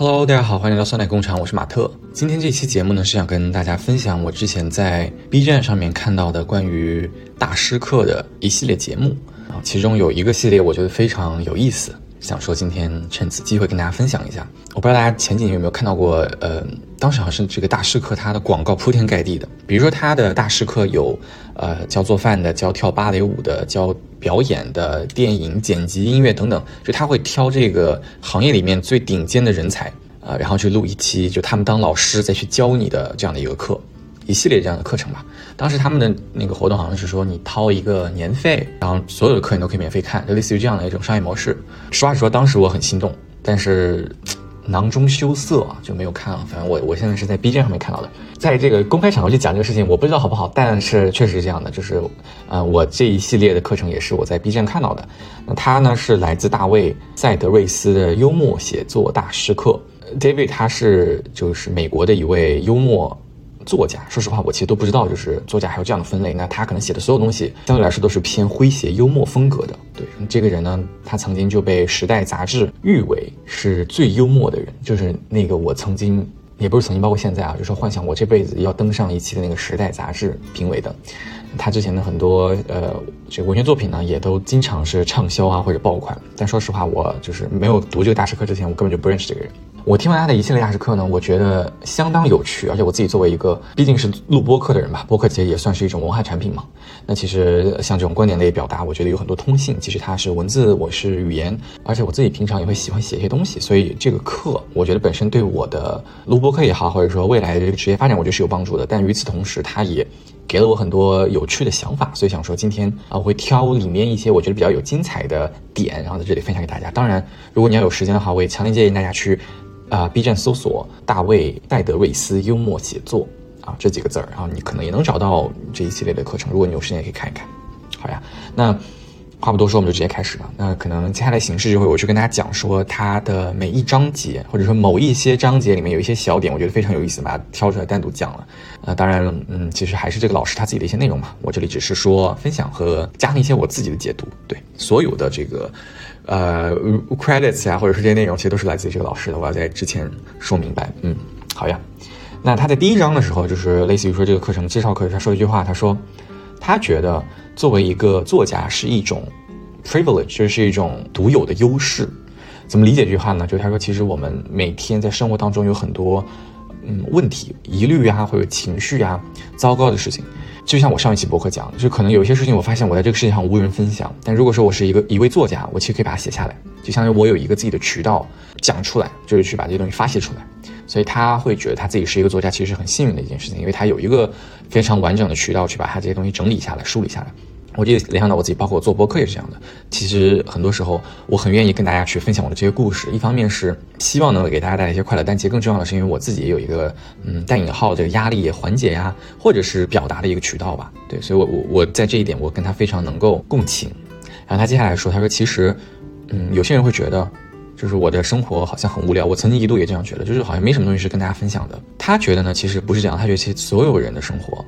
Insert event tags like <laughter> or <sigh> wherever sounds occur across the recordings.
Hello，大家好，欢迎来到酸奶工厂，我是马特。今天这期节目呢，是想跟大家分享我之前在 B 站上面看到的关于大师课的一系列节目啊，其中有一个系列我觉得非常有意思。想说今天趁此机会跟大家分享一下，我不知道大家前几年有没有看到过，呃，当时好像是这个大师课它的广告铺天盖地的，比如说它的大师课有，呃，教做饭的，教跳芭蕾舞的，教表演的，电影剪辑、音乐等等，就他会挑这个行业里面最顶尖的人才，啊，然后去录一期，就他们当老师再去教你的这样的一个课。一系列这样的课程吧，当时他们的那个活动好像是说你掏一个年费，然后所有的课你都可以免费看，就类似于这样的一种商业模式。实话实说，当时我很心动，但是囊中羞涩啊，就没有看了。反正我我现在是在 B 站上面看到的，在这个公开场合去讲这个事情，我不知道好不好，但是确实是这样的，就是呃，我这一系列的课程也是我在 B 站看到的。那他呢是来自大卫塞德瑞斯的幽默写作大师课，David 他是就是美国的一位幽默。作家，说实话，我其实都不知道，就是作家还有这样的分类。那他可能写的所有东西，相对来说都是偏诙谐幽默风格的。对，这个人呢，他曾经就被《时代》杂志誉为是最幽默的人。就是那个我曾经，也不是曾经，包括现在啊，就说幻想我这辈子要登上一期的那个《时代》杂志评委的。他之前的很多呃这个文学作品呢，也都经常是畅销啊或者爆款。但说实话，我就是没有读这个大师课之前，我根本就不认识这个人。我听完他的一系列大师课呢，我觉得相当有趣，而且我自己作为一个毕竟是录播课的人吧，播客其实也算是一种文化产品嘛。那其实像这种观点类表达，我觉得有很多通信。其实它是文字，我是语言，而且我自己平常也会喜欢写一些东西，所以这个课我觉得本身对我的录播课也好，或者说未来的这个职业发展，我觉得是有帮助的。但与此同时，它也给了我很多有趣的想法，所以想说今天啊，我会挑里面一些我觉得比较有精彩的点，然后在这里分享给大家。当然，如果你要有时间的话，我也强烈建议大家去。啊，B 站搜索大卫戴德瑞斯幽默写作啊这几个字儿，然后你可能也能找到这一系列的课程。如果你有时间，也可以看一看。好呀，那话不多说，我们就直接开始吧。那可能接下来形式就会，我去跟大家讲说它的每一章节，或者说某一些章节里面有一些小点，我觉得非常有意思，把它挑出来单独讲了。呃，当然，嗯，其实还是这个老师他自己的一些内容嘛。我这里只是说分享和加上一些我自己的解读。对，所有的这个。呃，credits 呀，或者是这些内容，其实都是来自于这个老师的。我要在之前说明白。嗯，好呀。那他在第一章的时候，就是类似于说这个课程介绍课，他说一句话，他说他觉得作为一个作家是一种 privilege，就是一种独有的优势。怎么理解这句话呢？就是他说，其实我们每天在生活当中有很多嗯问题、疑虑啊，或者情绪啊，糟糕的事情。就像我上一期博客讲，就可能有些事情，我发现我在这个世界上无人分享。但如果说我是一个一位作家，我其实可以把它写下来，就相当于我有一个自己的渠道讲出来，就是去把这些东西发泄出来。所以他会觉得他自己是一个作家，其实是很幸运的一件事情，因为他有一个非常完整的渠道去把他这些东西整理下来、梳理下来。我就联想到我自己，包括我做播客也是这样的。其实很多时候，我很愿意跟大家去分享我的这些故事。一方面是希望能够给大家带来一些快乐，但其实更重要的是，因为我自己也有一个嗯带引号这个压力缓解呀，或者是表达的一个渠道吧。对，所以我我我在这一点，我跟他非常能够共情。然后他接下来说，他说其实，嗯，有些人会觉得，就是我的生活好像很无聊。我曾经一度也这样觉得，就是好像没什么东西是跟大家分享的。他觉得呢，其实不是这样，他觉得其实所有人的生活。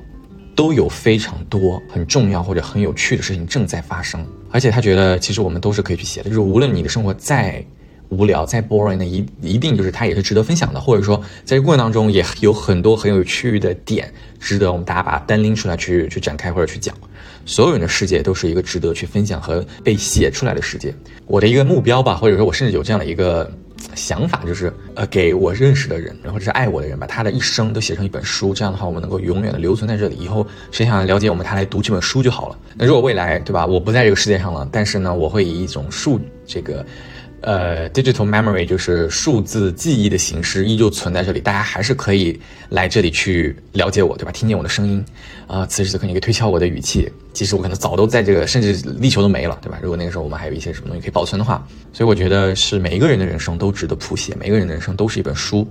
都有非常多很重要或者很有趣的事情正在发生，而且他觉得其实我们都是可以去写的，就是无论你的生活再无聊再 boring，那一一定就是它也是值得分享的，或者说在这过程当中也有很多很有趣的点，值得我们大家把它单拎出来去去展开或者去讲。所有人的世界都是一个值得去分享和被写出来的世界。我的一个目标吧，或者说我甚至有这样的一个。想法就是，呃，给我认识的人，然后是爱我的人，把他的一生都写成一本书，这样的话，我们能够永远的留存在这里。以后谁想了解我们，他来读这本书就好了。那如果未来，对吧？我不在这个世界上了，但是呢，我会以一种数这个。呃，digital memory 就是数字记忆的形式依旧存在这里，大家还是可以来这里去了解我，对吧？听见我的声音，啊，此时此刻你可以推敲我的语气，其实我可能早都在这个，甚至地球都没了，对吧？如果那个时候我们还有一些什么东西可以保存的话，所以我觉得是每一个人的人生都值得谱写，每一个人的人生都是一本书，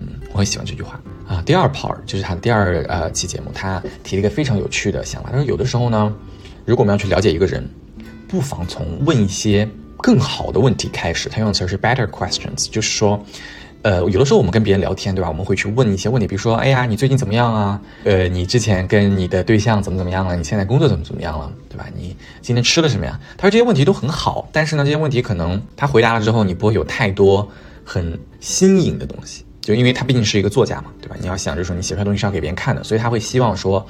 嗯，我很喜欢这句话啊。第二 part 就是他的第二呃期节目，他提了一个非常有趣的想法，他说有的时候呢，如果我们要去了解一个人，不妨从问一些。更好的问题开始，他用的词是 better questions，就是说，呃，有的时候我们跟别人聊天，对吧？我们会去问一些问题，比如说，哎呀，你最近怎么样啊？呃，你之前跟你的对象怎么怎么样了？你现在工作怎么怎么样了？对吧？你今天吃了什么呀？他说这些问题都很好，但是呢，这些问题可能他回答了之后，你不会有太多很新颖的东西。就因为他毕竟是一个作家嘛，对吧？你要想，就是说你写出来东西是要给别人看的，所以他会希望说，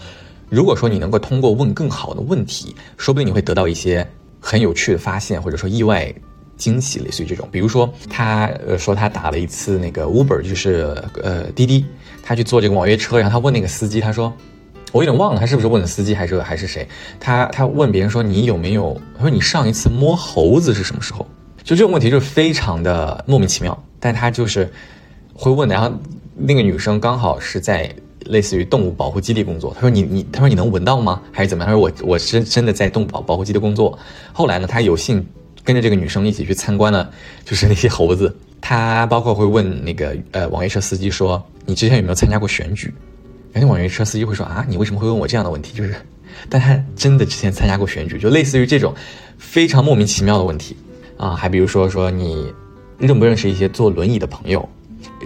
如果说你能够通过问更好的问题，说不定你会得到一些很有趣的发现，或者说意外惊喜，类似于这种。比如说，他呃说他打了一次那个 Uber，就是呃滴滴，他去坐这个网约车，然后他问那个司机，他说。我有点忘了他是不是问的司机还是还是谁？他他问别人说你有没有？他说你上一次摸猴子是什么时候？就这种问题就非常的莫名其妙，但他就是会问的。然后那个女生刚好是在类似于动物保护基地工作，他说你你他说你能闻到吗？还是怎么样？他说我我真真的在动物保保护基地工作。后来呢，他有幸跟着这个女生一起去参观了，就是那些猴子。他包括会问那个呃网约车司机说你之前有没有参加过选举？有些网约车司机会说啊，你为什么会问我这样的问题？就是，但他真的之前参加过选举，就类似于这种非常莫名其妙的问题啊。还比如说说你认不认识一些坐轮椅的朋友，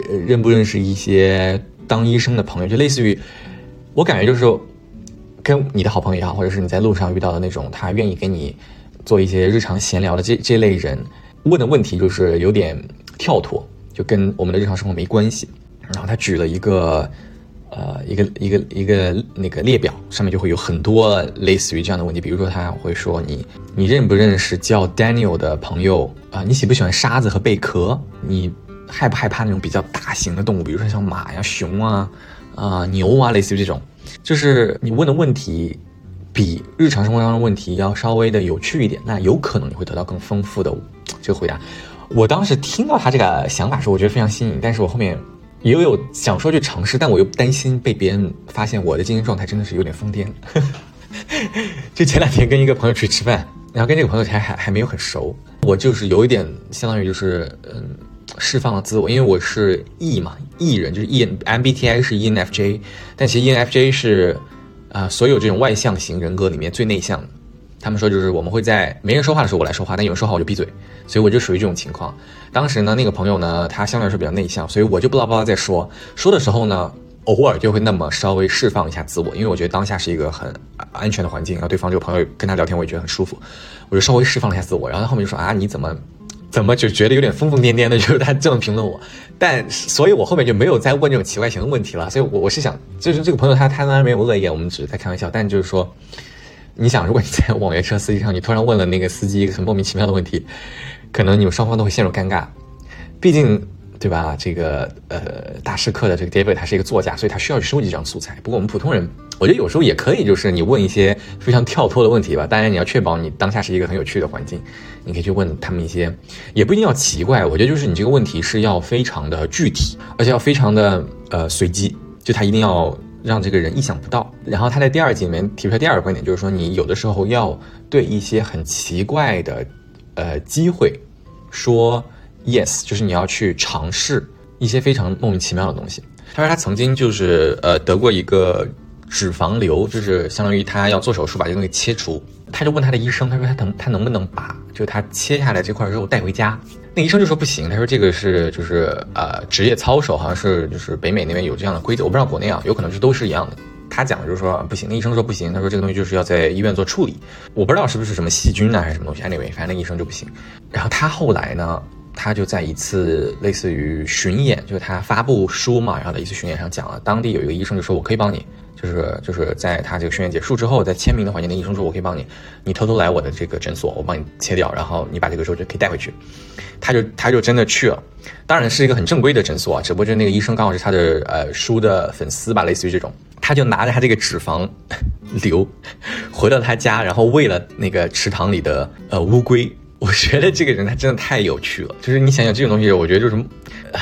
呃，认不认识一些当医生的朋友，就类似于我感觉就是跟你的好朋友也好，或者是你在路上遇到的那种他愿意跟你做一些日常闲聊的这这类人问的问题，就是有点跳脱，就跟我们的日常生活没关系。然后他举了一个。呃，一个一个一个那个列表上面就会有很多类似于这样的问题，比如说他会说你你认不认识叫 Daniel 的朋友啊？你喜不喜欢沙子和贝壳？你害不害怕那种比较大型的动物，比如说像马呀、熊啊、啊牛啊，类似于这种，就是你问的问题比日常生活当中的问题要稍微的有趣一点，那有可能你会得到更丰富的这个回答。我当时听到他这个想法时，候，我觉得非常新颖，但是我后面。也有想说去尝试，但我又担心被别人发现我的精神状态真的是有点疯癫。<laughs> 就前两天跟一个朋友去吃饭，然后跟这个朋友还还还没有很熟，我就是有一点相当于就是嗯释放了自我，因为我是 E 嘛，E 人就是 E MBTI 是 ENFJ，但其实 ENFJ 是啊所有这种外向型人格里面最内向的。他们说就是我们会在没人说话的时候我来说话，但有人说话我就闭嘴，所以我就属于这种情况。当时呢，那个朋友呢，他相对来说比较内向，所以我就不拉不拉在说。<laughs> 说的时候呢，偶尔就会那么稍微释放一下自我，因为我觉得当下是一个很安全的环境，然后对方这个朋友跟他聊天，我也觉得很舒服，我就稍微释放了一下自我。然后他后面就说啊，你怎么怎么就觉得有点疯疯癫癫的，就是他这么评论我。但所以，我后面就没有再问这种奇怪型的问题了。所以，我我是想，就是这个朋友他他当然没有恶意，我们只是在开玩笑。但就是说。你想，如果你在网约车司机上，你突然问了那个司机一个很莫名其妙的问题，可能你们双方都会陷入尴尬。毕竟，对吧？这个呃，大师课的这个 David 他是一个作家，所以他需要去收集这样素材。不过我们普通人，我觉得有时候也可以，就是你问一些非常跳脱的问题吧。当然，你要确保你当下是一个很有趣的环境，你可以去问他们一些，也不一定要奇怪。我觉得就是你这个问题是要非常的具体，而且要非常的呃随机，就他一定要。让这个人意想不到。然后他在第二集里面提出来第二个观点，就是说你有的时候要对一些很奇怪的，呃，机会说 yes，就是你要去尝试一些非常莫名其妙的东西。他说他曾经就是呃得过一个脂肪瘤，就是相当于他要做手术把这个东西切除。他就问他的医生，他说他能他能不能把就他切下来这块肉带回家？那医生就说不行，他说这个是就是呃职业操守，好像是就是北美那边有这样的规则，我不知道国内啊，有可能是都是一样的。他讲的就是说不行，那医生说不行，他说这个东西就是要在医院做处理，我不知道是不是什么细菌呢还是什么东西，anyway，反正那医生就不行。然后他后来呢，他就在一次类似于巡演，就是他发布书嘛，然后在一次巡演上讲了，当地有一个医生就说我可以帮你。就是就是在他这个训练结束之后，在签名的环节，那医生说：“我可以帮你，你偷偷来我的这个诊所，我帮你切掉，然后你把这个肉就可以带回去。”他就他就真的去了，当然是一个很正规的诊所啊，只不过就那个医生刚好是他的呃书的粉丝吧，类似于这种，他就拿着他这个脂肪 <laughs> 瘤回到他家，然后喂了那个池塘里的呃乌龟。我觉得这个人他真的太有趣了，就是你想想这种东西，我觉得就是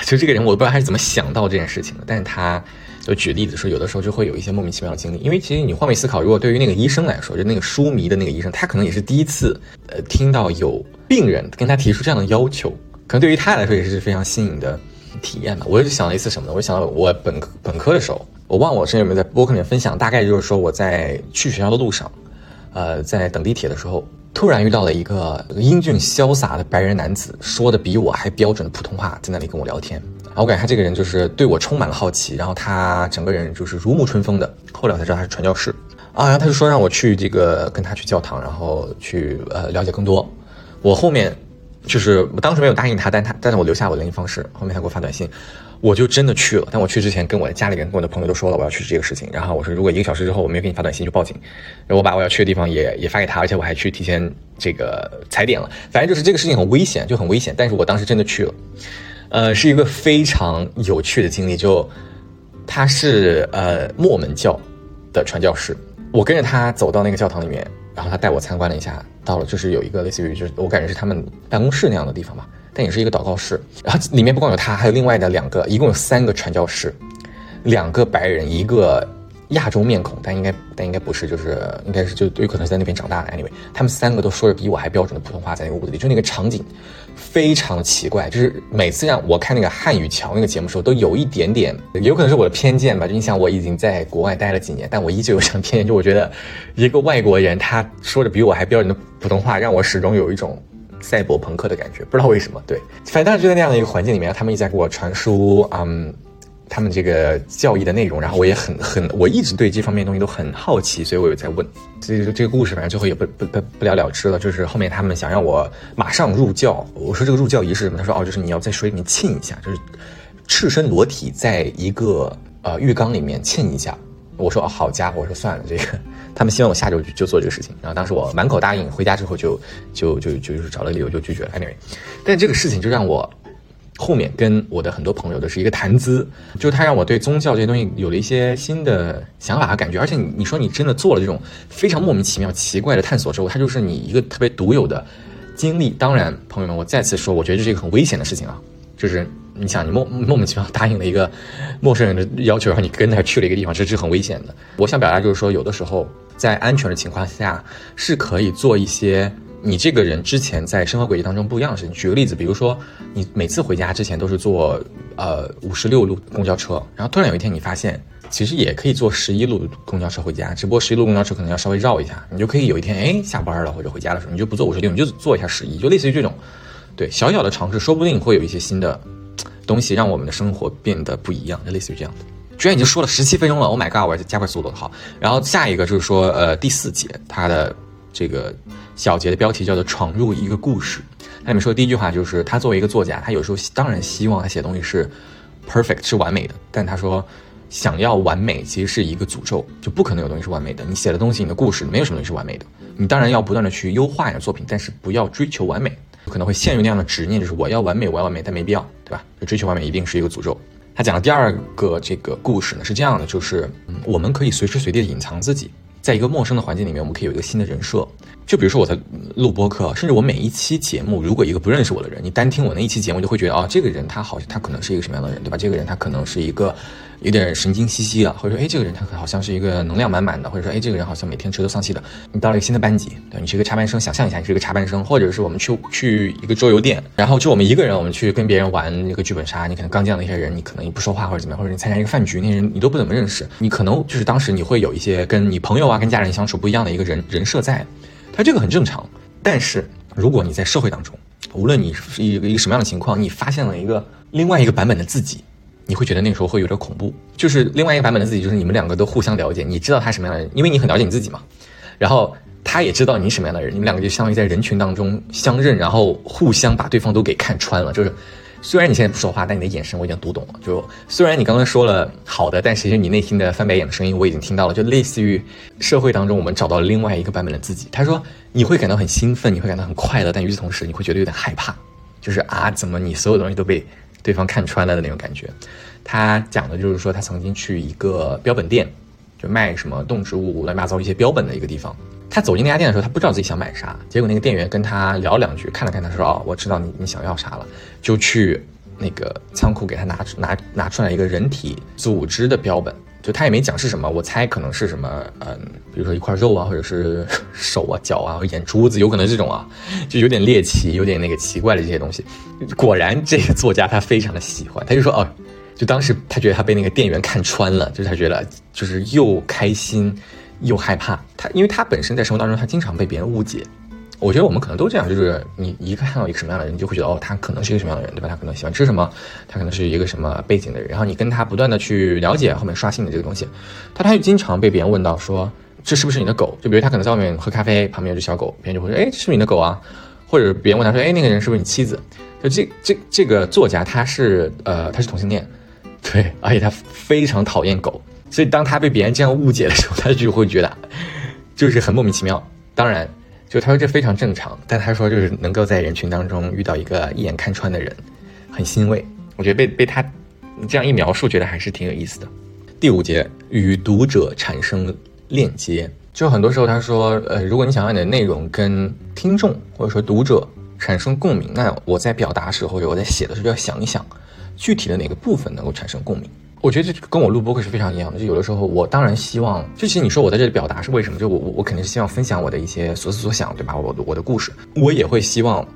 就这个人，我不知道他是怎么想到这件事情的，但是他。就举例子说，有的时候就会有一些莫名其妙的经历，因为其实你换位思考，如果对于那个医生来说，就那个书迷的那个医生，他可能也是第一次，呃，听到有病人跟他提出这样的要求，可能对于他来说也是非常新颖的体验吧。我就想了一次什么呢？我想到我本科本科的时候，我忘了我之前有没有在播客里面分享，大概就是说我在去学校的路上，呃，在等地铁的时候，突然遇到了一个英俊潇洒的白人男子，说的比我还标准的普通话，在那里跟我聊天。我感觉他这个人就是对我充满了好奇，然后他整个人就是如沐春风的。后来我才知道他是传教士啊，然后他就说让我去这个跟他去教堂，然后去呃了解更多。我后面就是我当时没有答应他，但他但是我留下我的联系方式，后面他给我发短信，我就真的去了。但我去之前跟我的家里人、跟我的朋友都说了我要去这个事情，然后我说如果一个小时之后我没有给你发短信就报警，然后我把我要去的地方也也发给他，而且我还去提前这个踩点了。反正就是这个事情很危险，就很危险。但是我当时真的去了，呃，是一个非常有趣的经历。就他是呃墨门教的传教士，我跟着他走到那个教堂里面。然后他带我参观了一下，到了就是有一个类似于就是我感觉是他们办公室那样的地方吧，但也是一个祷告室。然后里面不光有他，还有另外的两个，一共有三个传教士，两个白人，一个。亚洲面孔，但应该但应该不是，就是应该是就有可能是在那边长大的。Anyway，他们三个都说着比我还标准的普通话，在那个屋子里，就那个场景非常奇怪。就是每次让我看那个汉语桥那个节目的时候，都有一点点，有可能是我的偏见吧。就你想，我已经在国外待了几年，但我依旧有这种偏见，就我觉得一个外国人他说着比我还标准的普通话，让我始终有一种赛博朋克的感觉，不知道为什么。对，反正就在那样的一个环境里面，他们一直在给我传输，嗯。他们这个教义的内容，然后我也很很，我一直对这方面东西都很好奇，所以我有在问。所以这个故事反正最后也不不不不了了之了。就是后面他们想让我马上入教，我说这个入教仪式什么？他说哦，就是你要在水里面浸一下，就是赤身裸体在一个呃浴缸里面浸一下。我说哦，好家伙，我说算了，这个他们希望我下周就就做这个事情。然后当时我满口答应，回家之后就就就就是找了理由就拒绝了。Anyway，但这个事情就让我。后面跟我的很多朋友的是一个谈资，就是他让我对宗教这些东西有了一些新的想法和感觉。而且你你说你真的做了这种非常莫名其妙、奇怪的探索之后，它就是你一个特别独有的经历。当然，朋友们，我再次说，我觉得这是一个很危险的事情啊。就是你想，你莫莫名其妙答应了一个陌生人的要求，然后你跟他去了一个地方，这是很危险的。我想表达就是说，有的时候在安全的情况下是可以做一些。你这个人之前在生活轨迹当中不一样的事情，举个例子，比如说你每次回家之前都是坐呃五十六路公交车，然后突然有一天你发现其实也可以坐十一路公交车回家，只不过十一路公交车可能要稍微绕一下，你就可以有一天哎下班了或者回家的时候你就不坐五十六，你就坐一下十一，就类似于这种，对小小的尝试，说不定会有一些新的东西让我们的生活变得不一样，就类似于这样的。居然已经说了十七分钟了，Oh my god，我要加快速度好。然后下一个就是说呃第四节它的。这个小节的标题叫做“闯入一个故事”。那里面说的第一句话就是，他作为一个作家，他有时候当然希望他写东西是 perfect 是完美的，但他说想要完美其实是一个诅咒，就不可能有东西是完美的。你写的东西，你的故事没有什么东西是完美的。你当然要不断的去优化你的作品，但是不要追求完美，可能会陷入那样的执念，就是我要完美，我要完美，但没必要，对吧？就追求完美一定是一个诅咒。他讲的第二个这个故事呢是这样的，就是我们可以随时随地的隐藏自己。在一个陌生的环境里面，我们可以有一个新的人设。就比如说我在录播课，甚至我每一期节目，如果一个不认识我的人，你单听我那一期节目，就会觉得啊，这个人他好像他可能是一个什么样的人，对吧？这个人他可能是一个有点神经兮兮的，或者说哎，这个人他好像是一个能量满满的，或者说哎，这个人好像每天垂头丧气的。你到了一个新的班级，对你是一个插班生，想象一下你是一个插班生，或者是我们去去一个桌游店，然后就我们一个人，我们去跟别人玩那个剧本杀，你可能刚见到一些人，你可能你不说话或者怎么样，或者你参加一个饭局，那些人你都不怎么认识，你可能就是当时你会有一些跟你朋友啊、跟家人相处不一样的一个人人设在。他这个很正常，但是如果你在社会当中，无论你是一个一个什么样的情况，你发现了一个另外一个版本的自己，你会觉得那个时候会有点恐怖。就是另外一个版本的自己，就是你们两个都互相了解，你知道他什么样的人，因为你很了解你自己嘛。然后他也知道你什么样的人，你们两个就相当于在人群当中相认，然后互相把对方都给看穿了，就是。虽然你现在不说话，但你的眼神我已经读懂了。就虽然你刚刚说了好的，但其实你内心的翻白眼的声音我已经听到了。就类似于社会当中我们找到了另外一个版本的自己。他说你会感到很兴奋，你会感到很快乐，但与此同时你会觉得有点害怕，就是啊，怎么你所有东西都被对方看穿了的那种感觉。他讲的就是说他曾经去一个标本店，就卖什么动植物乱七八糟一些标本的一个地方。他走进那家店的时候，他不知道自己想买啥，结果那个店员跟他聊两句，看了看他说：“哦，我知道你你想要啥了。”就去那个仓库给他拿出拿拿出来一个人体组织的标本，就他也没讲是什么，我猜可能是什么，嗯，比如说一块肉啊，或者是手啊、脚啊、眼珠子，有可能这种啊，就有点猎奇、有点那个奇怪的这些东西。果然，这个作家他非常的喜欢，他就说：“哦，就当时他觉得他被那个店员看穿了，就是他觉得就是又开心。”又害怕他，因为他本身在生活当中，他经常被别人误解。我觉得我们可能都这样，就是你一个看到一个什么样的人，你就会觉得哦，他可能是一个什么样的人，对吧？他可能喜欢吃什么，他可能是一个什么背景的人。然后你跟他不断的去了解，后面刷新的这个东西，他他就经常被别人问到说，这是不是你的狗？就比如他可能在外面喝咖啡，旁边有只小狗，别人就会说，哎，这是不是你的狗啊？或者别人问他说，哎，那个人是不是你妻子？就这这这个作家他是呃他是同性恋，对，而且他非常讨厌狗，所以当他被别人这样误解的时候，他就会觉得就是很莫名其妙。当然，就他说这非常正常，但他说就是能够在人群当中遇到一个一眼看穿的人，很欣慰。我觉得被被他这样一描述，觉得还是挺有意思的。第五节与读者产生链接，就很多时候他说，呃，如果你想让你的内容跟听众或者说读者产生共鸣，那我在表达时候，我在写的时候就，要想一想具体的哪个部分能够产生共鸣。我觉得这跟我录播客是非常一样的。就有的时候，我当然希望，就其实你说我在这里表达是为什么？就我我我肯定是希望分享我的一些所思所想，对吧？我我的故事，我也会希望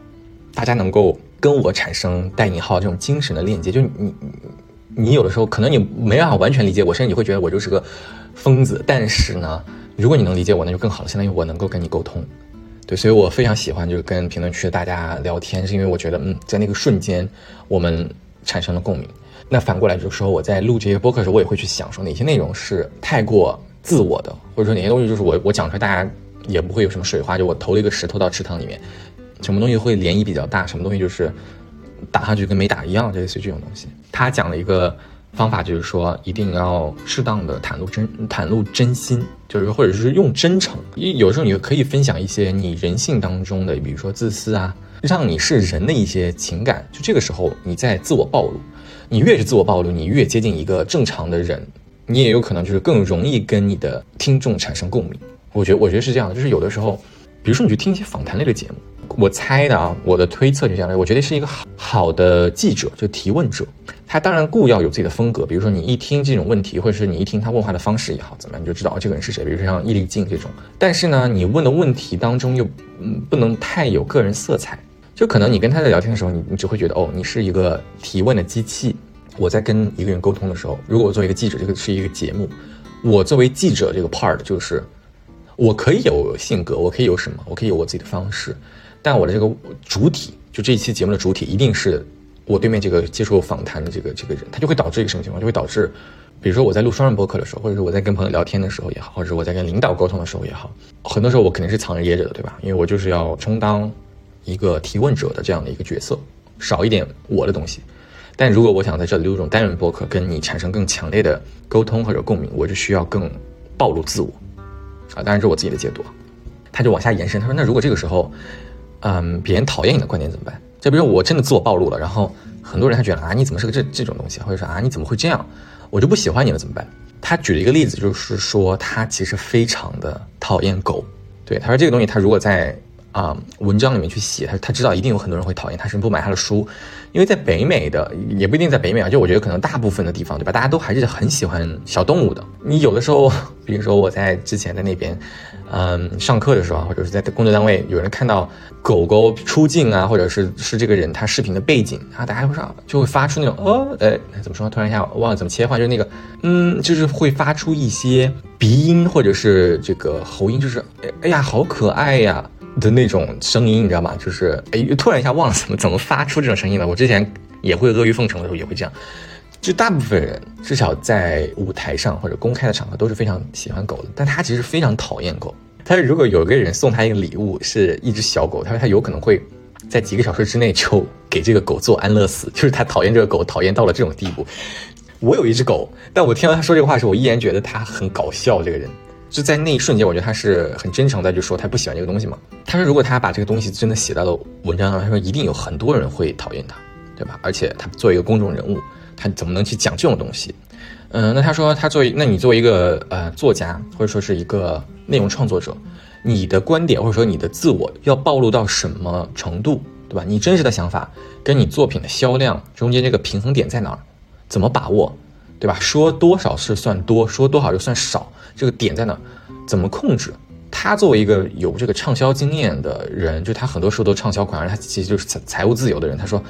大家能够跟我产生带引号这种精神的链接。就你你。有的时候可能你没办法完全理解我，甚至你会觉得我就是个疯子。但是呢，如果你能理解我，那就更好了，相当于我能够跟你沟通。对，所以我非常喜欢就是跟评论区的大家聊天，是因为我觉得嗯，在那个瞬间我们产生了共鸣。那反过来就是说，我在录这些播客的时候，我也会去想说哪些内容是太过自我的，或者说哪些东西就是我我讲出来大家也不会有什么水花，就我投了一个石头到池塘里面，什么东西会涟漪比较大，什么东西就是。打上去跟没打一样，就类似于这种东西。他讲了一个方法，就是说一定要适当的袒露真袒露真心，就是或者是用真诚。有时候你可以分享一些你人性当中的，比如说自私啊，让你是人的一些情感。就这个时候你在自我暴露，你越是自我暴露，你越接近一个正常的人，你也有可能就是更容易跟你的听众产生共鸣。我觉得我觉得是这样的，就是有的时候，比如说你去听一些访谈类的节目。我猜的啊，我的推测就这样的。我觉得是一个好好的记者，就提问者，他当然固要有自己的风格。比如说，你一听这种问题，或者是你一听他问话的方式也好，怎么样，你就知道这个人是谁。比如说像易立竞这种。但是呢，你问的问题当中又嗯不能太有个人色彩，就可能你跟他在聊天的时候，你你只会觉得哦，你是一个提问的机器。我在跟一个人沟通的时候，如果我作为一个记者，这个是一个节目，我作为记者这个 part 就是我可以有性格，我可以有什么，我可以有我自己的方式。但我的这个主体，就这一期节目的主体，一定是我对面这个接受访谈的这个这个人，他就会导致一个什么情况？就会导致，比如说我在录双人播客的时候，或者是我在跟朋友聊天的时候也好，或者是我在跟领导沟通的时候也好，很多时候我肯定是藏着掖着的，对吧？因为我就是要充当一个提问者的这样的一个角色，少一点我的东西。但如果我想在这里录这种单人播客，跟你产生更强烈的沟通或者共鸣，我就需要更暴露自我啊！当然这是我自己的解读。他就往下延伸，他说：“那如果这个时候。”嗯，别人讨厌你的观点怎么办？就比如我真的自我暴露了，然后很多人他觉得啊，你怎么是个这这种东西？或者说啊，你怎么会这样？我就不喜欢你了，怎么办？他举了一个例子，就是说他其实非常的讨厌狗。对，他说这个东西他如果在啊文章里面去写，他他知道一定有很多人会讨厌他，甚至不买他的书。因为在北美的也不一定在北美啊，就我觉得可能大部分的地方，对吧？大家都还是很喜欢小动物的。你有的时候，<laughs> 比如说我在之前在那边，嗯，上课的时候，或者是在工作单位，有人看到狗狗出镜啊，或者是是这个人他视频的背景啊，大家会说就会发出那种哦，哎，怎么说？突然一下忘了怎么切换，就是那个嗯，就是会发出一些鼻音或者是这个喉音，就是哎哎呀，好可爱呀。的那种声音，你知道吗？就是哎，突然一下忘了怎么 <laughs> 怎么发出这种声音了。我之前也会阿谀奉承的时候也会这样。就大部分人至少在舞台上或者公开的场合都是非常喜欢狗的，但他其实非常讨厌狗。他如果有一个人送他一个礼物是一只小狗，他说他有可能会在几个小时之内就给这个狗做安乐死，<laughs> 就是他讨厌这个狗讨厌到了这种地步。我有一只狗，但我听到他说这个话时候，我依然觉得他很搞笑。这个人。就在那一瞬间，我觉得他是很真诚的，就说他不喜欢这个东西嘛。他说，如果他把这个东西真的写到了文章上，他说一定有很多人会讨厌他，对吧？而且他作为一个公众人物，他怎么能去讲这种东西？嗯，那他说他作为，那你作为一个呃作家，或者说是一个内容创作者，你的观点或者说你的自我要暴露到什么程度，对吧？你真实的想法跟你作品的销量中间这个平衡点在哪儿？怎么把握？对吧？说多少是算多，说多少就算少，这个点在哪？怎么控制？他作为一个有这个畅销经验的人，就他很多时候都畅销款，而他其实就是财财务自由的人。他说，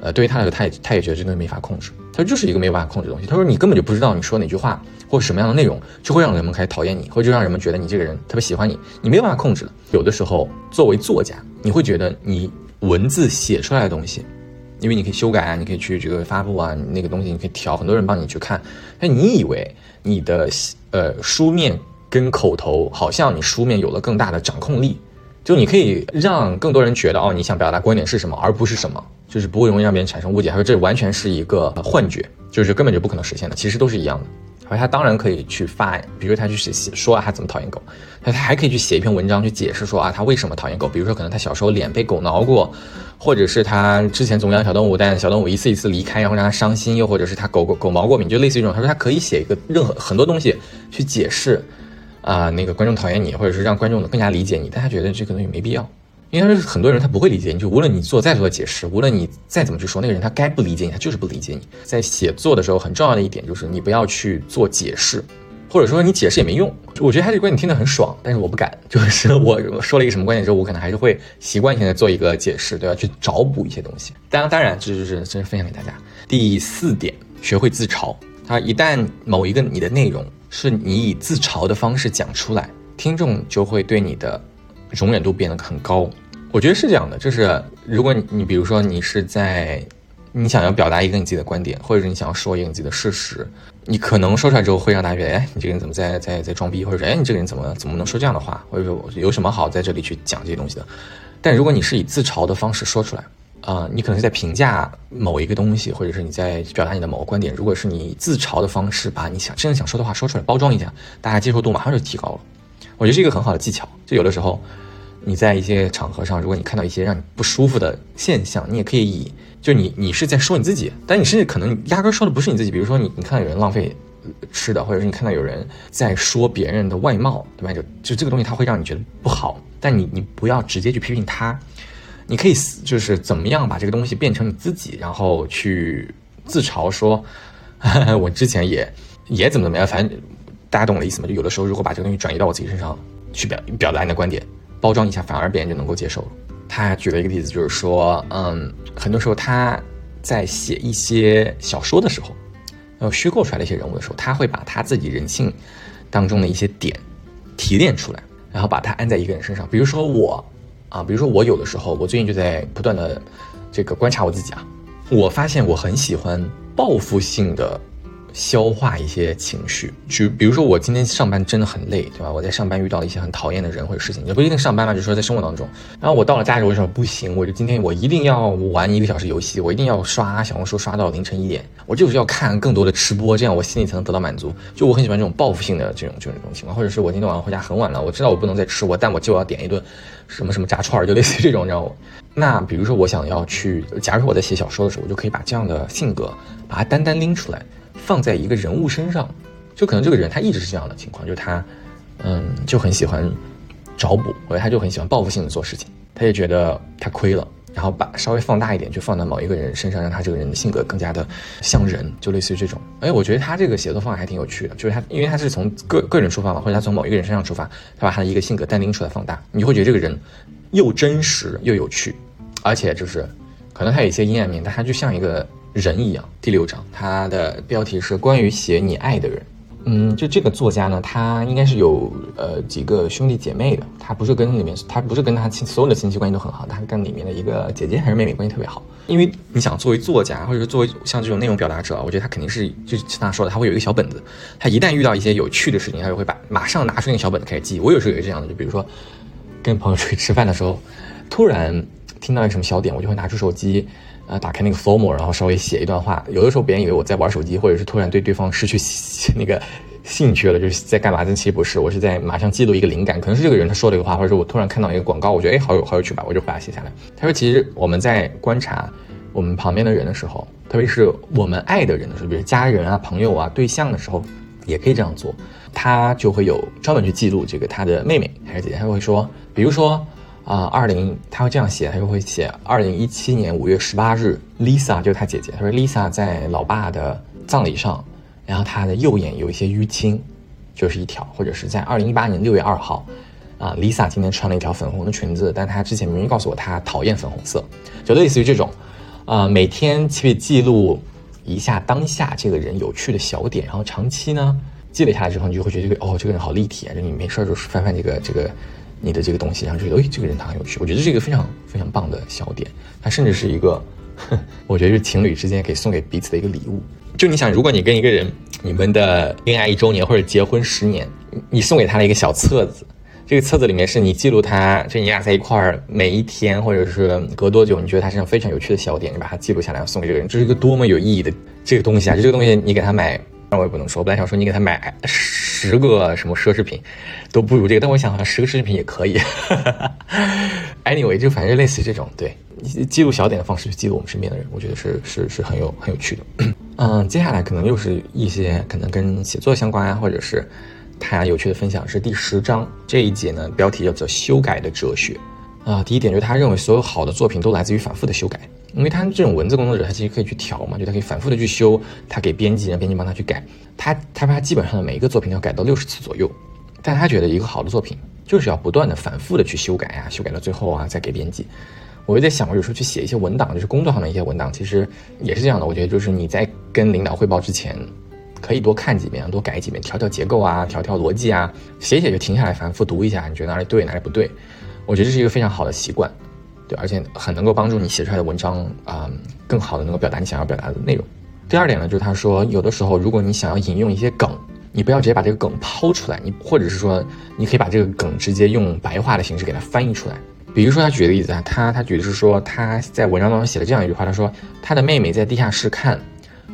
呃，对于他来说，他也他也觉得这东西没法控制。他说，就是一个没有办法控制的东西。他说，你根本就不知道你说哪句话或者什么样的内容，就会让人们开始讨厌你，或者就让人们觉得你这个人特别喜欢你。你没有办法控制的。有的时候，作为作家，你会觉得你文字写出来的东西。因为你可以修改啊，你可以去这个发布啊，那个东西你可以调，很多人帮你去看。但你以为你的呃书面跟口头好像你书面有了更大的掌控力，就你可以让更多人觉得哦，你想表达观点是什么，而不是什么，就是不会容易让别人产生误解。他说这完全是一个幻觉，就是根本就不可能实现的，其实都是一样的。而他当然可以去发，比如他去写写说啊，他怎么讨厌狗，他他还可以去写一篇文章去解释说啊，他为什么讨厌狗。比如说可能他小时候脸被狗挠过，或者是他之前总养小动物，但小动物一次一次离开，然后让他伤心，又或者是他狗狗狗毛过敏，就类似于这种。他说他可以写一个任何很多东西去解释。啊，那个观众讨厌你，或者是让观众更加理解你，但他觉得这个东西没必要，因为很多人他不会理解你，就无论你做再多的解释，无论你再怎么去说，那个人他该不理解你，他就是不理解你。在写作的时候，很重要的一点就是你不要去做解释，或者说你解释也没用。我觉得他这个观点听得很爽，但是我不敢，就是我说了一个什么观点之后，我可能还是会习惯性的做一个解释，对吧？去找补一些东西。当，当然，这就是这是分享给大家。第四点，学会自嘲。他一旦某一个你的内容。是你以自嘲的方式讲出来，听众就会对你的容忍度变得很高。我觉得是这样的，就是如果你你比如说你是在你想要表达一个你自己的观点，或者是你想要说一个你自己的事实，你可能说出来之后会让大家觉得，哎，你这个人怎么在在在装逼，或者说，哎，你这个人怎么怎么能说这样的话，或者说有什么好在这里去讲这些东西的？但如果你是以自嘲的方式说出来。啊，你可能是在评价某一个东西，或者是你在表达你的某个观点。如果是你自嘲的方式，把你想真正想说的话说出来，包装一下，大家接受度马上就提高了。我觉得是一个很好的技巧。就有的时候，你在一些场合上，如果你看到一些让你不舒服的现象，你也可以以就你你是在说你自己，但你甚至可能压根说的不是你自己。比如说你你看到有人浪费吃的，或者是你看到有人在说别人的外貌，对吧？就就这个东西，它会让你觉得不好，但你你不要直接去批评他。你可以就是怎么样把这个东西变成你自己，然后去自嘲说，<laughs> 我之前也也怎么怎么样，反正大家懂我的意思吗？就有的时候如果把这个东西转移到我自己身上去表表达你的观点，包装一下，反而别人就能够接受了。他举了一个例子，就是说，嗯，很多时候他在写一些小说的时候，呃，虚构出来的一些人物的时候，他会把他自己人性当中的一些点提炼出来，然后把它安在一个人身上，比如说我。啊，比如说我有的时候，我最近就在不断的这个观察我自己啊，我发现我很喜欢报复性的。消化一些情绪，就比如说我今天上班真的很累，对吧？我在上班遇到了一些很讨厌的人或者事情，也不一定上班嘛，就是说在生活当中。然后我到了家里，我就说不行，我就今天我一定要玩一个小时游戏，我一定要刷小红书刷到凌晨一点，我就是要看更多的吃播，这样我心里才能得到满足。就我很喜欢这种报复性的这种这种这种情况，或者是我今天晚上回家很晚了，我知道我不能再吃我，但我就要点一顿什么什么炸串，就类似于这种，你知道吗？那比如说我想要去，假如说我在写小说的时候，我就可以把这样的性格把它单单拎出来。放在一个人物身上，就可能这个人他一直是这样的情况，就是他，嗯，就很喜欢找补，或者他就很喜欢报复性的做事情，他也觉得他亏了，然后把稍微放大一点，就放到某一个人身上，让他这个人的性格更加的像人，就类似于这种。哎，我觉得他这个写作方法还挺有趣的，就是他因为他是从个个人出发嘛，或者他从某一个人身上出发，他把他的一个性格单拎出来放大，你会觉得这个人又真实又有趣，而且就是可能他有一些阴暗面，但他就像一个。人一样，第六章，它的标题是关于写你爱的人。嗯，就这个作家呢，他应该是有呃几个兄弟姐妹的，他不是跟里面，他不是跟他亲所有的亲戚关系都很好，他跟里面的一个姐姐还是妹妹关系特别好。因为你想，作为作家，或者是作为像这种内容表达者，我觉得他肯定是就像他说的，他会有一个小本子，他一旦遇到一些有趣的事情，他就会把马上拿出那个小本子开始记。我有时候也是这样的，就比如说跟朋友出去吃饭的时候，突然听到一个什么小点，我就会拿出手机。啊，打开那个 form，然后稍微写一段话。有的时候别人以为我在玩手机，或者是突然对对方失去 <laughs> 那个兴趣了，就是在干嘛？但其实不是，我是在马上记录一个灵感。可能是这个人他说了一个话，或者是我突然看到一个广告，我觉得哎，好有好有趣吧，我就把它写下来。他说，其实我们在观察我们旁边的人的时候，特别是我们爱的人的时候，比如家人啊、朋友啊、对象的时候，也可以这样做。他就会有专门去记录这个他的妹妹还是姐姐，他会说，比如说。啊，二零他会这样写，他就会写二零一七年五月十八日，Lisa 就是他姐姐。他说 Lisa 在老爸的葬礼上，然后他的右眼有一些淤青，就是一条。或者是在二零一八年六月二号，啊，Lisa 今天穿了一条粉红的裙子，但她之前明明告诉我她讨厌粉红色，就类似于这种，啊，每天去记录一下当下这个人有趣的小点，然后长期呢积累下来之后，你就会觉得哦，这个人好立体啊，就你没事就是翻翻这个这个。你的这个东西，然后觉得，哎，这个人他很有趣。我觉得这是一个非常非常棒的小点，它甚至是一个，<laughs> 我觉得是情侣之间可以送给彼此的一个礼物。就你想，如果你跟一个人，你们的恋爱一周年或者结婚十年，你送给他的一个小册子，这个册子里面是你记录他，就你俩在一块儿每一天，或者是隔多久，你觉得他身上非常有趣的小点，你把它记录下来送给这个人，这是一个多么有意义的这个东西啊！就这个东西，你给他买，那我也不能说，本来想说你给他买十个什么奢侈品，都不如这个，但我想好像十个奢侈品也可以。Anyway，就反正类似于这种，对，记录小点的方式去记录我们身边的人，我觉得是是是很有很有趣的。<coughs> 嗯，接下来可能又是一些可能跟写作相关啊，或者是他有趣的分享，是第十章这一节呢，标题叫做“修改的哲学”。啊，第一点就是他认为所有好的作品都来自于反复的修改，因为他这种文字工作者，他其实可以去调嘛，就他可以反复的去修，他给编辑，让编辑帮他去改。他他他基本上的每一个作品要改到六十次左右，但他觉得一个好的作品就是要不断的反复的去修改啊，修改到最后啊再给编辑。我就在想，我有时候去写一些文档，就是工作上的一些文档，其实也是这样的。我觉得就是你在跟领导汇报之前，可以多看几遍，多改几遍，调调结构啊，调调逻辑啊，写写就停下来反复读一下，你觉得哪里对哪里不对？我觉得这是一个非常好的习惯，对，而且很能够帮助你写出来的文章啊，更好的能够表达你想要表达的内容。第二点呢，就是他说，有的时候如果你想要引用一些梗，你不要直接把这个梗抛出来，你或者是说，你可以把这个梗直接用白话的形式给它翻译出来。比如说，他举的例子啊，他他举的是说他在文章当中写了这样一句话，他说他的妹妹在地下室看《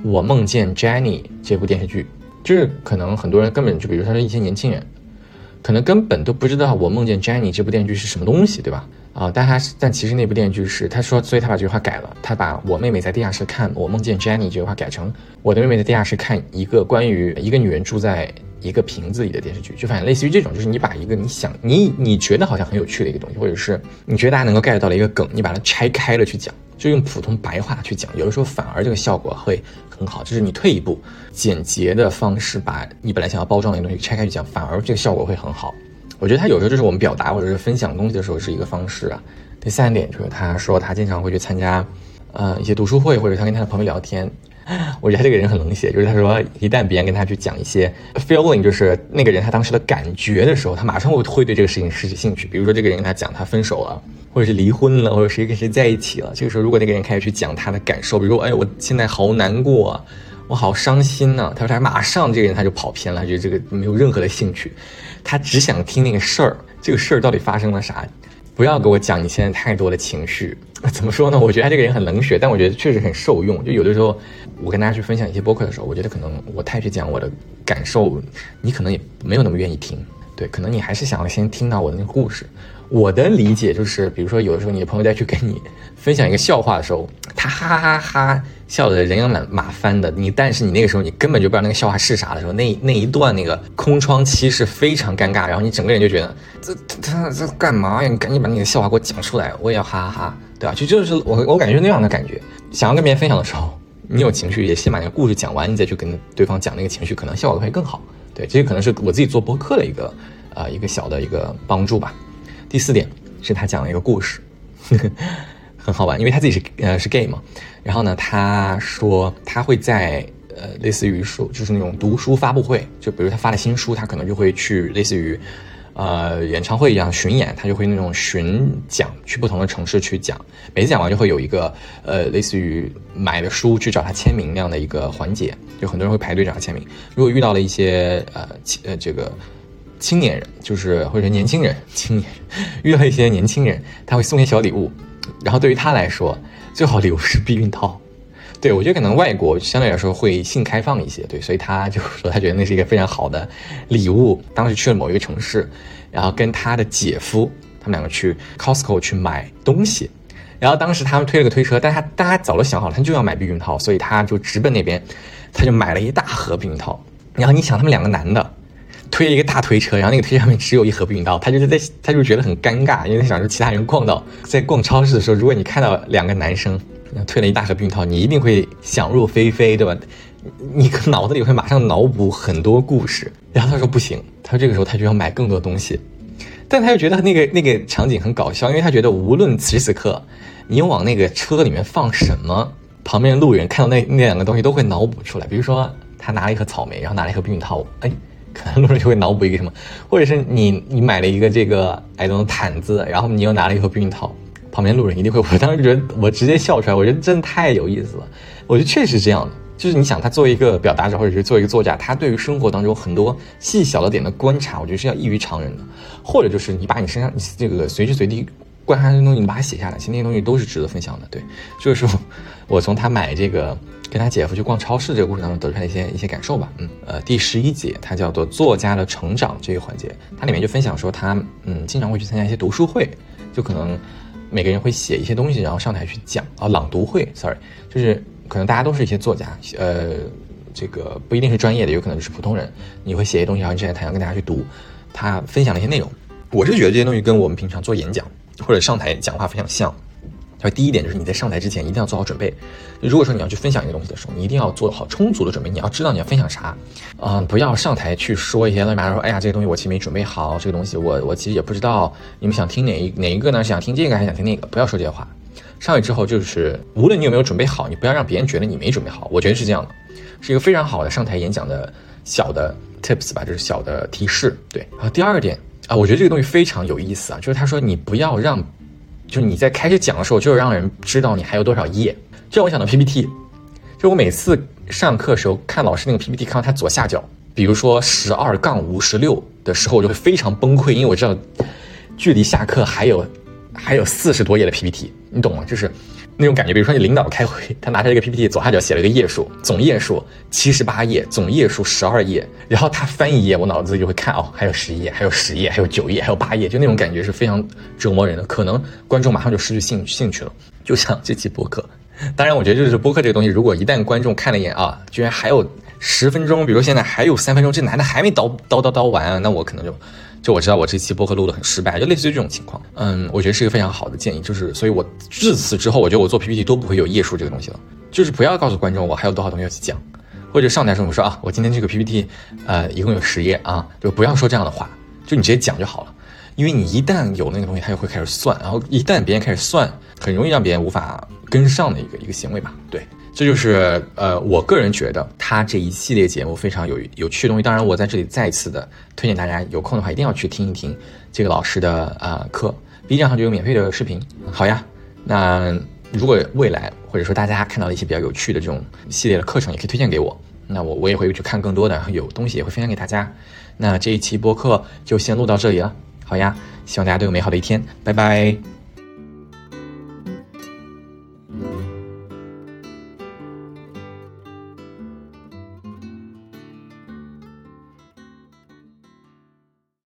我梦见 Jenny》这部电视剧，就是可能很多人根本就比如他说一些年轻人，可能根本都不知道《我梦见 Jenny》这部电视剧是什么东西，对吧？啊，但他但其实那部电视剧是他说，所以他把这句话改了，他把我妹妹在地下室看《我梦见 Jenny》这句话改成我的妹妹在地下室看一个关于一个女人住在。一个瓶子里的电视剧，就反正类似于这种，就是你把一个你想你你觉得好像很有趣的一个东西，或者是你觉得大家能够 get 到的一个梗，你把它拆开了去讲，就用普通白话去讲，有的时候反而这个效果会很好。就是你退一步，简洁的方式把你本来想要包装的一个东西拆开去讲，反而这个效果会很好。我觉得他有时候就是我们表达或者是分享东西的时候是一个方式啊。第三点就是他说他经常会去参加呃一些读书会，或者他跟他的朋友聊天。<laughs> 我觉得他这个人很冷血，就是他说，一旦别人跟他去讲一些 feeling，就是那个人他当时的感觉的时候，他马上会会对这个事情失去兴趣。比如说，这个人跟他讲他分手了，或者是离婚了，或者谁跟谁在一起了，这个时候如果那个人开始去讲他的感受，比如说，哎，我现在好难过，我好伤心呢，他说他马上这个人他就跑偏了，觉得这个没有任何的兴趣，他只想听那个事儿，这个事儿到底发生了啥？不要给我讲你现在太多的情绪，<laughs> 怎么说呢？我觉得他这个人很冷血，但我觉得确实很受用。就有的时候，我跟大家去分享一些播客的时候，我觉得可能我太去讲我的感受，你可能也没有那么愿意听。对，可能你还是想要先听到我的那个故事。我的理解就是，比如说有的时候你的朋友在去跟你分享一个笑话的时候，他哈哈哈哈笑的人仰马马翻的，你但是你那个时候你根本就不知道那个笑话是啥的时候，那那一段那个空窗期是非常尴尬，然后你整个人就觉得这他这干嘛呀？你赶紧把你的笑话给我讲出来，我也要哈哈哈，对吧？就就是我我感觉那样的感觉，想要跟别人分享的时候，你有情绪也先把那个故事讲完，你再去跟对方讲那个情绪，可能效果会更好。对，这可能是我自己做播客的一个呃一个小的一个帮助吧。第四点是他讲了一个故事，很好玩，因为他自己是呃是 gay 嘛。然后呢，他说他会在呃类似于说就是那种读书发布会，就比如他发了新书，他可能就会去类似于呃演唱会一样巡演，他就会那种巡讲，去不同的城市去讲。每次讲完就会有一个呃类似于买的书去找他签名那样的一个环节，就很多人会排队找他签名。如果遇到了一些呃呃这个。青年人就是或者年轻人，青年遇到一些年轻人，他会送些小礼物，然后对于他来说，最好礼物是避孕套。对我觉得可能外国相对来说会性开放一些，对，所以他就说他觉得那是一个非常好的礼物。当时去了某一个城市，然后跟他的姐夫他们两个去 Costco 去买东西，然后当时他们推了个推车，但他但他早都想好了，他就要买避孕套，所以他就直奔那边，他就买了一大盒避孕套。然后你想他们两个男的。推一个大推车，然后那个推上面只有一盒避孕套，他就是在，他就觉得很尴尬，因为他想说其他人逛到在逛超市的时候，如果你看到两个男生推了一大盒避孕套，你一定会想入非非，对吧？你脑子里会马上脑补很多故事。然后他说不行，他说这个时候他就要买更多东西，但他又觉得那个那个场景很搞笑，因为他觉得无论此时此刻你往那个车里面放什么，旁边路人看到那那两个东西都会脑补出来，比如说他拿了一盒草莓，然后拿了一盒避孕套，哎。可能路人就会脑补一个什么，<laughs> 或者是你你买了一个这个哎这种毯子，然后你又拿了一盒避孕套，旁边路人一定会，<laughs> 我当时觉得我直接笑出来，我觉得真的太有意思了，我觉得确实是这样的，就是你想，他作为一个表达者，或者是作为一个作家，他对于生活当中很多细小的点的观察，我觉得是要异于常人的。或者就是你把你身上这个随时随地观察的东西，你把它写下来，其实那些东西都是值得分享的。对，就是说 <laughs> 我从他买这个跟他姐夫去逛超市这个故事当中得出来一些一些感受吧。嗯，呃，第十一节它叫做作家的成长这个环节，它里面就分享说他嗯经常会去参加一些读书会，就可能每个人会写一些东西，然后上台去讲啊朗读会，sorry，就是。可能大家都是一些作家，呃，这个不一定是专业的，有可能就是普通人。你会写一些东西，然后站在台上跟大家去读，他分享的一些内容。我是觉得这些东西跟我们平常做演讲或者上台讲话非常像。他说第一点就是你在上台之前一定要做好准备。如果说你要去分享一个东西的时候，你一定要做好充足的准备。你要知道你要分享啥，嗯，不要上台去说一些乱七八糟，说哎呀这个东西我其实没准备好，这个东西我我其实也不知道你们想听哪一哪一个呢？想听这个还是想听那个？不要说这些话。上去之后，就是无论你有没有准备好，你不要让别人觉得你没准备好。我觉得是这样的，是一个非常好的上台演讲的小的 tips 吧，就是小的提示。对，然后第二点啊，我觉得这个东西非常有意思啊，就是他说你不要让，就是你在开始讲的时候，就让人知道你还有多少页。这让我想到 PPT，就我每次上课时候看老师那个 PPT，看到他左下角，比如说十二杠五十六的时候，我就会非常崩溃，因为我知道距离下课还有。还有四十多页的 PPT，你懂吗？就是那种感觉。比如说你领导开会，他拿着一个 PPT，左下角写了一个页数，总页数七十八页，总页数十二页。然后他翻一页，我脑子就会看哦，还有十页，还有十页，还有九页，还有八页，就那种感觉是非常折磨人的。可能观众马上就失去兴兴趣了。就像这期播客，当然我觉得就是播客这个东西，如果一旦观众看了一眼啊，居然还有十分钟，比如现在还有三分钟，这男的还没叨叨叨叨完，那我可能就。就我知道我这期播客录的很失败，就类似于这种情况。嗯，我觉得是一个非常好的建议，就是所以我自此之后，我觉得我做 PPT 都不会有页数这个东西了，就是不要告诉观众我还有多少东西要去讲，或者上台时候我说啊，我今天这个 PPT，呃，一共有十页啊，就不要说这样的话，就你直接讲就好了，因为你一旦有那个东西，他就会开始算，然后一旦别人开始算，很容易让别人无法跟上的一个一个行为吧，对。这就是呃，我个人觉得他这一系列节目非常有有趣的东西。当然，我在这里再次的推荐大家，有空的话一定要去听一听这个老师的啊课。B 站上就有免费的视频。好呀，那如果未来或者说大家看到了一些比较有趣的这种系列的课程，也可以推荐给我。那我我也会去看更多的，有东西也会分享给大家。那这一期播客就先录到这里了。好呀，希望大家都有美好的一天，拜拜。